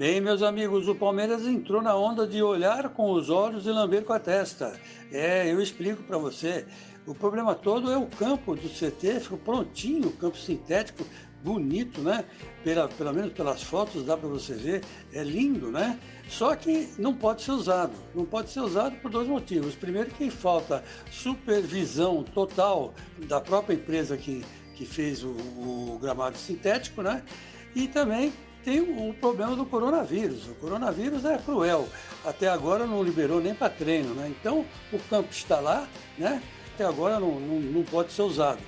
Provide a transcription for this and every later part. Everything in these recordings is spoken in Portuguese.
Bem, meus amigos, o Palmeiras entrou na onda de olhar com os olhos e lamber com a testa. É, eu explico para você. O problema todo é o campo do CT, ficou prontinho, campo sintético, bonito, né? Pela, pelo menos pelas fotos dá para você ver, é lindo, né? Só que não pode ser usado. Não pode ser usado por dois motivos. Primeiro, que falta supervisão total da própria empresa que, que fez o, o gramado sintético, né? E também tem o problema do coronavírus. O coronavírus é cruel. Até agora não liberou nem para treino, né? Então o campo está lá, né? Até agora não, não, não pode ser usado.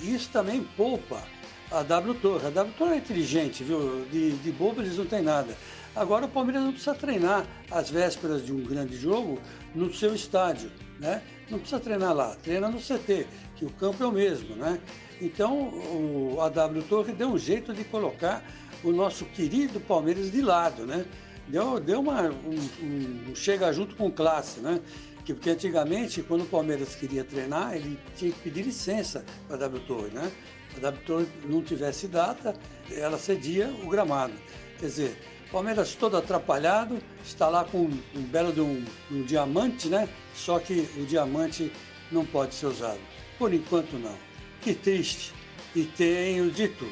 E isso também poupa a W Torre. A W Torre é inteligente, viu? De, de bobo eles não tem nada. Agora o Palmeiras não precisa treinar às vésperas de um grande jogo no seu estádio, né? Não precisa treinar lá, treina no CT, que o campo é o mesmo, né? Então o, a W Torre deu um jeito de colocar o nosso querido Palmeiras de lado, né? Deu, deu uma, um, um chega junto com classe, né? Porque antigamente, quando o Palmeiras queria treinar, ele tinha que pedir licença para a W Torre, né? A W Torre não tivesse data, ela cedia o gramado. Quer dizer, Palmeiras todo atrapalhado, está lá com um belo de um, um diamante, né? Só que o diamante não pode ser usado. Por enquanto não. Que triste. E tenho dito.